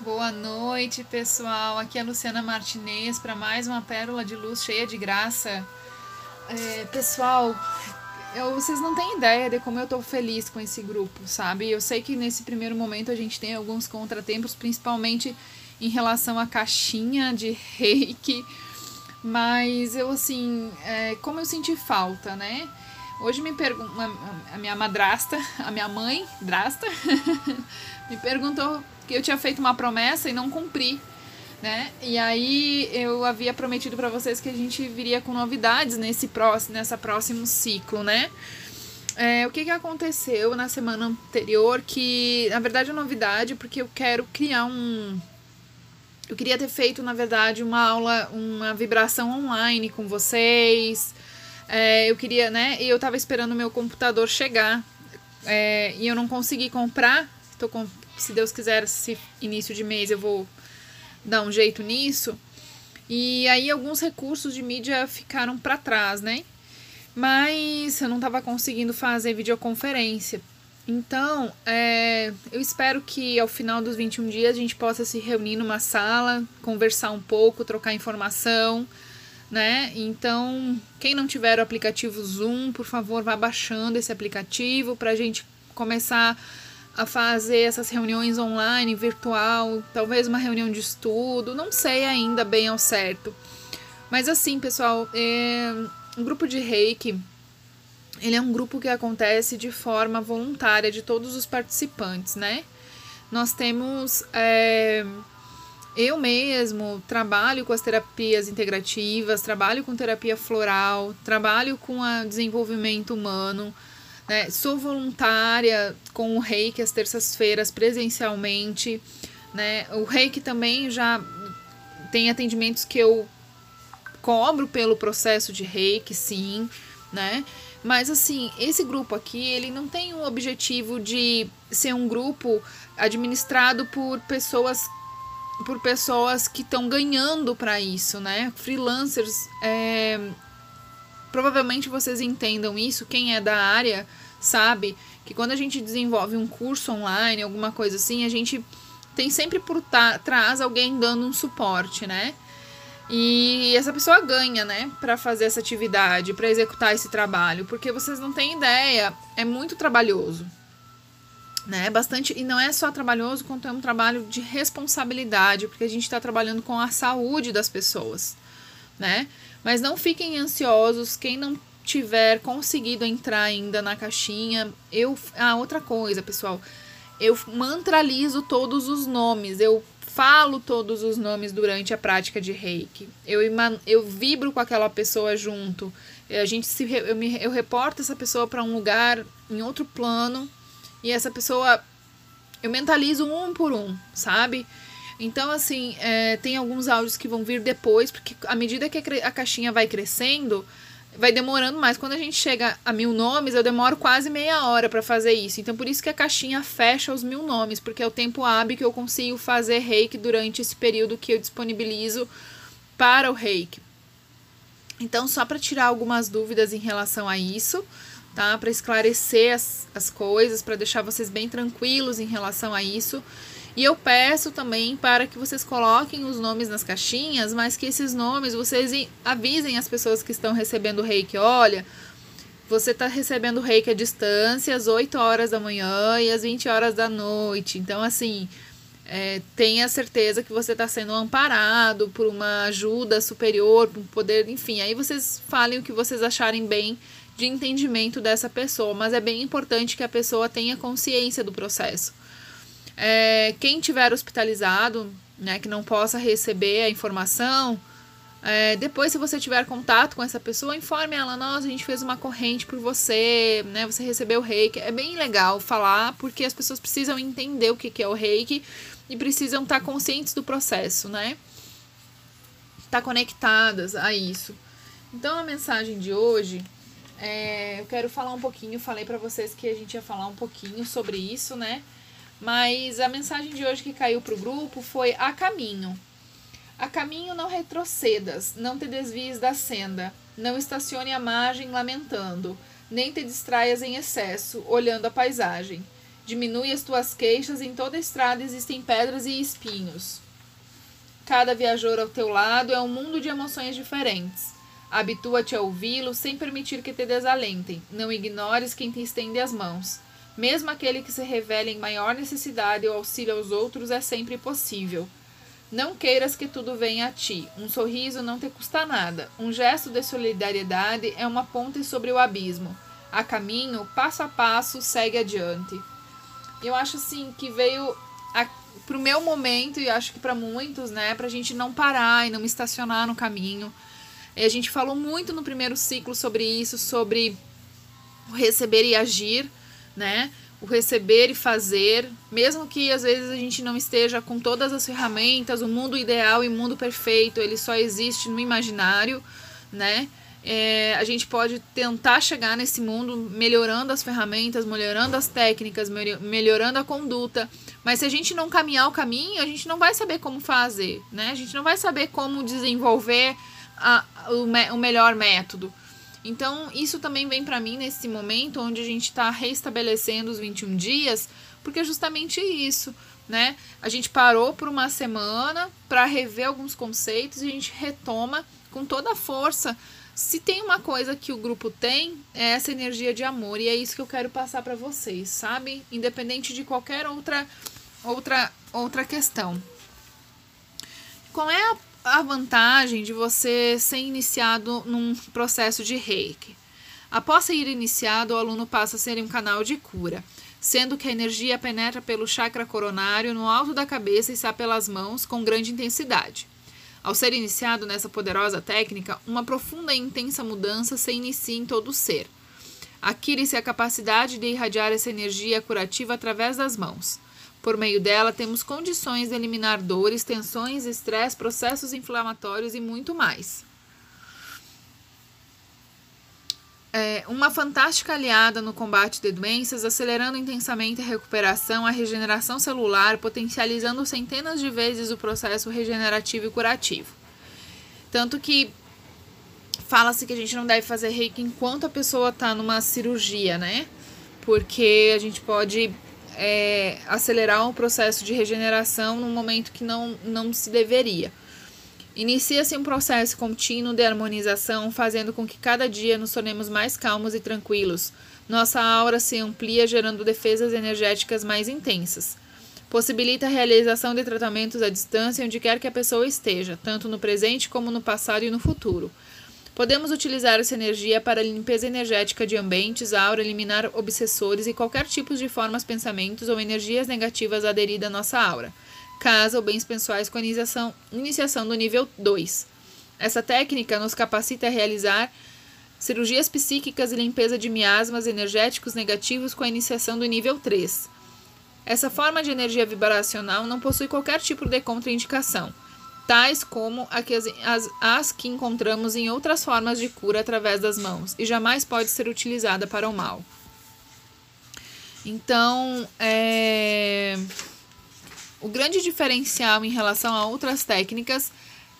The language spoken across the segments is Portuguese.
Boa noite, pessoal. Aqui é a Luciana Martinez para mais uma pérola de luz cheia de graça. É, pessoal, eu, vocês não têm ideia de como eu tô feliz com esse grupo, sabe? Eu sei que nesse primeiro momento a gente tem alguns contratempos, principalmente em relação à caixinha de reiki, mas eu, assim, é, como eu senti falta, né? Hoje me perguntou, a minha madrasta, a minha mãe, drasta, me perguntou que eu tinha feito uma promessa e não cumpri, né? E aí eu havia prometido para vocês que a gente viria com novidades nesse próximo, nessa próximo ciclo, né? É, o que, que aconteceu na semana anterior? Que na verdade é novidade porque eu quero criar um eu queria ter feito, na verdade, uma aula, uma vibração online com vocês. É, eu queria, né? E eu tava esperando o meu computador chegar. É, e eu não consegui comprar. Tô com, se Deus quiser, esse início de mês eu vou dar um jeito nisso. E aí alguns recursos de mídia ficaram para trás, né? Mas eu não tava conseguindo fazer videoconferência. Então, é, eu espero que ao final dos 21 dias a gente possa se reunir numa sala, conversar um pouco, trocar informação, né? Então, quem não tiver o aplicativo Zoom, por favor, vá baixando esse aplicativo para a gente começar a fazer essas reuniões online, virtual, talvez uma reunião de estudo, não sei ainda bem ao certo. Mas assim, pessoal, é, um grupo de reiki ele é um grupo que acontece de forma voluntária de todos os participantes, né? Nós temos. É, eu mesmo trabalho com as terapias integrativas, trabalho com terapia floral, trabalho com o desenvolvimento humano, né? sou voluntária com o reiki às terças-feiras presencialmente. Né? O reiki também já tem atendimentos que eu cobro pelo processo de reiki, sim, né? Mas assim, esse grupo aqui, ele não tem o objetivo de ser um grupo administrado por pessoas por pessoas que estão ganhando para isso, né? Freelancers, é... provavelmente vocês entendam isso. Quem é da área sabe que quando a gente desenvolve um curso online, alguma coisa assim, a gente tem sempre por trás alguém dando um suporte, né? E essa pessoa ganha, né, para fazer essa atividade, para executar esse trabalho, porque vocês não têm ideia, é muito trabalhoso. Né? Bastante, e não é só trabalhoso, quanto é um trabalho de responsabilidade, porque a gente está trabalhando com a saúde das pessoas, né? Mas não fiquem ansiosos, quem não tiver conseguido entrar ainda na caixinha, eu, ah, outra coisa, pessoal, eu mantralizo todos os nomes, eu falo todos os nomes durante a prática de reiki. Eu, eu vibro com aquela pessoa junto. A gente se, eu, me, eu reporto essa pessoa para um lugar em outro plano e essa pessoa eu mentalizo um por um, sabe? Então, assim, é, tem alguns áudios que vão vir depois, porque à medida que a caixinha vai crescendo, vai demorando mais. Quando a gente chega a mil nomes, eu demoro quase meia hora para fazer isso. Então, por isso que a caixinha fecha os mil nomes, porque é o tempo hábil que eu consigo fazer reiki durante esse período que eu disponibilizo para o reiki. Então, só para tirar algumas dúvidas em relação a isso, tá? Para esclarecer as, as coisas, para deixar vocês bem tranquilos em relação a isso. E eu peço também para que vocês coloquem os nomes nas caixinhas, mas que esses nomes vocês avisem as pessoas que estão recebendo o reiki. Olha, você está recebendo o reiki à distância às 8 horas da manhã e às 20 horas da noite. Então, assim, é, tenha certeza que você está sendo amparado por uma ajuda superior, por um poder, enfim. Aí vocês falem o que vocês acharem bem de entendimento dessa pessoa, mas é bem importante que a pessoa tenha consciência do processo. É, quem tiver hospitalizado, né, que não possa receber a informação, é, depois, se você tiver contato com essa pessoa, informe ela: nossa, a gente fez uma corrente por você, né? Você recebeu o reiki. É bem legal falar, porque as pessoas precisam entender o que é o reiki e precisam estar conscientes do processo, né? Estar conectadas a isso. Então, a mensagem de hoje, é, eu quero falar um pouquinho. Falei para vocês que a gente ia falar um pouquinho sobre isso, né? Mas a mensagem de hoje que caiu para o grupo foi a caminho. A caminho não retrocedas, não te desvies da senda, não estacione à margem lamentando, nem te distraias em excesso, olhando a paisagem. Diminui as tuas queixas, em toda estrada existem pedras e espinhos. Cada viajor ao teu lado é um mundo de emoções diferentes. Habitua-te a ouvi-lo sem permitir que te desalentem. Não ignores quem te estende as mãos. Mesmo aquele que se revela em maior necessidade ou auxílio aos outros é sempre possível. Não queiras que tudo venha a ti. Um sorriso não te custa nada. Um gesto de solidariedade é uma ponte sobre o abismo. A caminho, passo a passo, segue adiante eu acho assim que veio a, pro meu momento e acho que para muitos, né, pra gente não parar e não estacionar no caminho. A gente falou muito no primeiro ciclo sobre isso, sobre o receber e agir, né? O receber e fazer, mesmo que às vezes a gente não esteja com todas as ferramentas, o mundo ideal e o mundo perfeito, ele só existe no imaginário, né? É, a gente pode tentar chegar nesse mundo melhorando as ferramentas, melhorando as técnicas, melhorando a conduta. Mas se a gente não caminhar o caminho, a gente não vai saber como fazer, né? A gente não vai saber como desenvolver a, o, me, o melhor método. Então, isso também vem para mim nesse momento onde a gente está restabelecendo os 21 dias, porque é justamente isso, né? A gente parou por uma semana para rever alguns conceitos e a gente retoma com toda a força se tem uma coisa que o grupo tem, é essa energia de amor. E é isso que eu quero passar para vocês, sabe? Independente de qualquer outra, outra, outra questão. Qual é a, a vantagem de você ser iniciado num processo de reiki? Após ser iniciado, o aluno passa a ser um canal de cura, sendo que a energia penetra pelo chakra coronário no alto da cabeça e sai pelas mãos com grande intensidade. Ao ser iniciado nessa poderosa técnica, uma profunda e intensa mudança se inicia em todo o ser. Adquire-se a capacidade de irradiar essa energia curativa através das mãos. Por meio dela, temos condições de eliminar dores, tensões, estresse, processos inflamatórios e muito mais. é, uma fantástica aliada no combate de doenças, acelerando intensamente a recuperação, a regeneração celular, potencializando centenas de vezes o processo regenerativo e curativo. Tanto que fala-se que a gente não deve fazer reiki enquanto a pessoa está numa cirurgia, né? Porque a gente pode é, acelerar um processo de regeneração num momento que não, não se deveria. Inicia-se um processo contínuo de harmonização, fazendo com que cada dia nos tornemos mais calmos e tranquilos. Nossa aura se amplia, gerando defesas energéticas mais intensas. Possibilita a realização de tratamentos à distância onde quer que a pessoa esteja, tanto no presente como no passado e no futuro. Podemos utilizar essa energia para limpeza energética de ambientes, aura, eliminar obsessores e qualquer tipo de formas, pensamentos ou energias negativas aderidas à nossa aura casa ou bens pessoais com iniciação, iniciação do nível 2. Essa técnica nos capacita a realizar cirurgias psíquicas e limpeza de miasmas energéticos negativos com a iniciação do nível 3. Essa forma de energia vibracional não possui qualquer tipo de contraindicação, tais como as, as que encontramos em outras formas de cura através das mãos, e jamais pode ser utilizada para o mal. Então, é o grande diferencial em relação a outras técnicas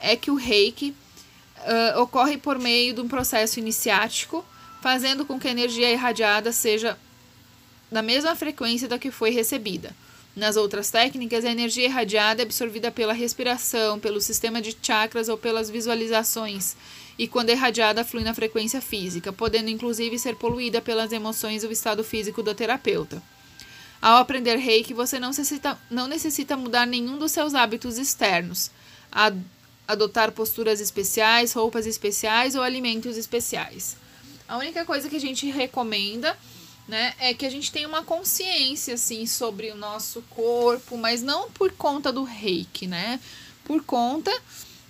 é que o reiki uh, ocorre por meio de um processo iniciático, fazendo com que a energia irradiada seja da mesma frequência da que foi recebida. Nas outras técnicas, a energia irradiada é absorvida pela respiração, pelo sistema de chakras ou pelas visualizações, e quando é irradiada, flui na frequência física, podendo inclusive ser poluída pelas emoções ou estado físico do terapeuta. Ao aprender reiki, você não necessita, não necessita mudar nenhum dos seus hábitos externos, adotar posturas especiais, roupas especiais ou alimentos especiais. A única coisa que a gente recomenda né, é que a gente tenha uma consciência assim sobre o nosso corpo, mas não por conta do reiki, né? Por conta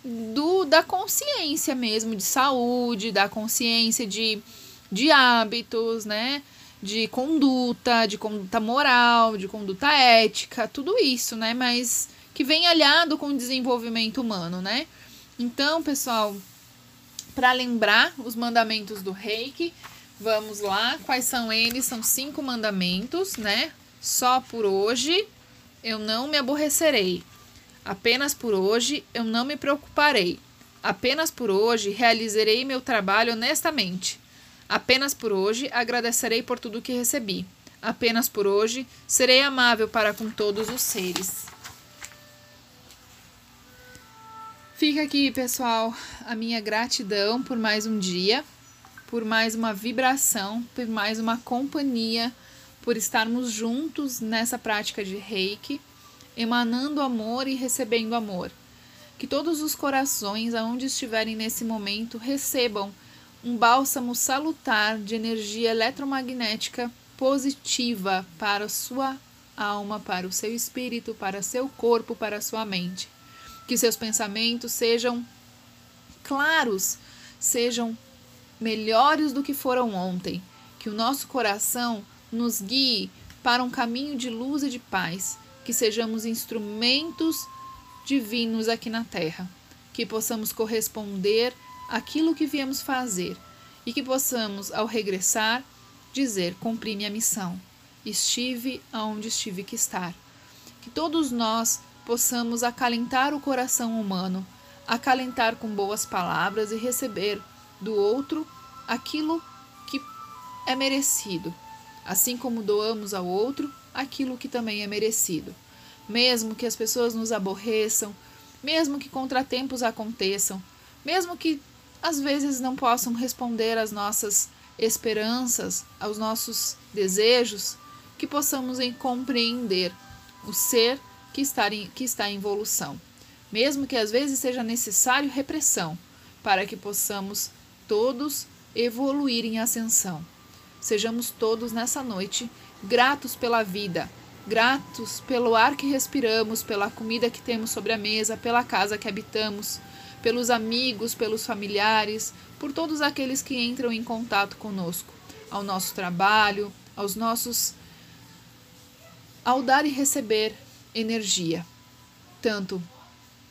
do da consciência mesmo de saúde, da consciência de, de hábitos, né? de conduta, de conduta moral, de conduta ética, tudo isso, né? Mas que vem aliado com o desenvolvimento humano, né? Então, pessoal, para lembrar os mandamentos do Reiki, vamos lá. Quais são eles? São cinco mandamentos, né? Só por hoje eu não me aborrecerei. Apenas por hoje eu não me preocuparei. Apenas por hoje realizarei meu trabalho honestamente. Apenas por hoje agradecerei por tudo que recebi. apenas por hoje, serei amável para com todos os seres. Fica aqui, pessoal, a minha gratidão por mais um dia, por mais uma vibração, por mais uma companhia, por estarmos juntos nessa prática de reiki, emanando amor e recebendo amor. Que todos os corações, aonde estiverem nesse momento, recebam um bálsamo salutar de energia eletromagnética positiva para a sua alma, para o seu espírito, para seu corpo, para sua mente que seus pensamentos sejam claros, sejam melhores do que foram ontem, que o nosso coração nos guie para um caminho de luz e de paz, que sejamos instrumentos divinos aqui na terra, que possamos corresponder àquilo que viemos fazer. E que possamos, ao regressar, dizer: cumpri minha missão, estive aonde estive que estar. Que todos nós possamos acalentar o coração humano, acalentar com boas palavras e receber do outro aquilo que é merecido, assim como doamos ao outro aquilo que também é merecido. Mesmo que as pessoas nos aborreçam, mesmo que contratempos aconteçam, mesmo que às vezes não possam responder às nossas esperanças, aos nossos desejos, que possamos compreender o ser que está, em, que está em evolução, mesmo que às vezes seja necessário repressão, para que possamos todos evoluir em ascensão. Sejamos todos nessa noite gratos pela vida, gratos pelo ar que respiramos, pela comida que temos sobre a mesa, pela casa que habitamos, pelos amigos, pelos familiares, por todos aqueles que entram em contato conosco, ao nosso trabalho, aos nossos. ao dar e receber energia, tanto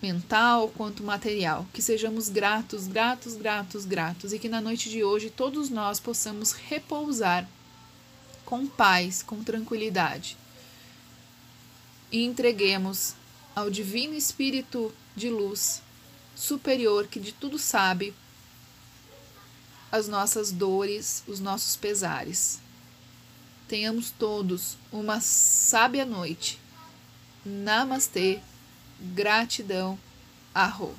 mental quanto material. Que sejamos gratos, gratos, gratos, gratos e que na noite de hoje todos nós possamos repousar com paz, com tranquilidade e entreguemos ao Divino Espírito de luz superior que de tudo sabe as nossas dores, os nossos pesares. Tenhamos todos uma sábia noite Namastê, gratidão, arro.